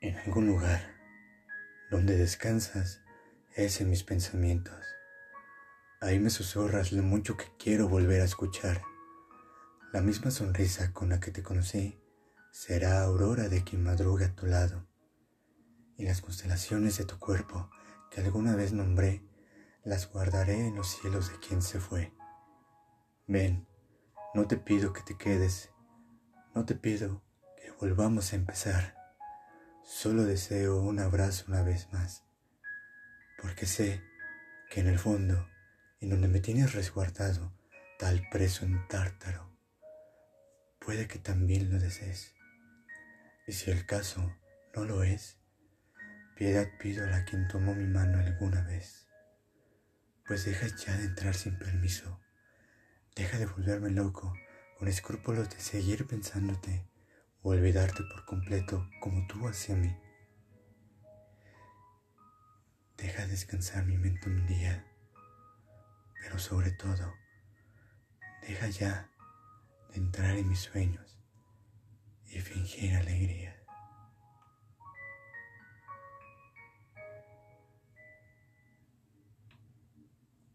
En algún lugar donde descansas es en mis pensamientos. Ahí me susurras lo mucho que quiero volver a escuchar. La misma sonrisa con la que te conocí será aurora de quien madruga a tu lado. Y las constelaciones de tu cuerpo que alguna vez nombré, las guardaré en los cielos de quien se fue. Ven, no te pido que te quedes, no te pido que volvamos a empezar. Solo deseo un abrazo una vez más, porque sé que en el fondo, en donde me tienes resguardado, tal preso en tártaro, puede que también lo desees. Y si el caso no lo es, piedad pido a la quien tomó mi mano alguna vez, pues deja ya de entrar sin permiso, deja de volverme loco con escrúpulos de seguir pensándote olvidarte por completo como tú hacia mí. Deja descansar mi mente un día, pero sobre todo, deja ya de entrar en mis sueños y fingir alegría.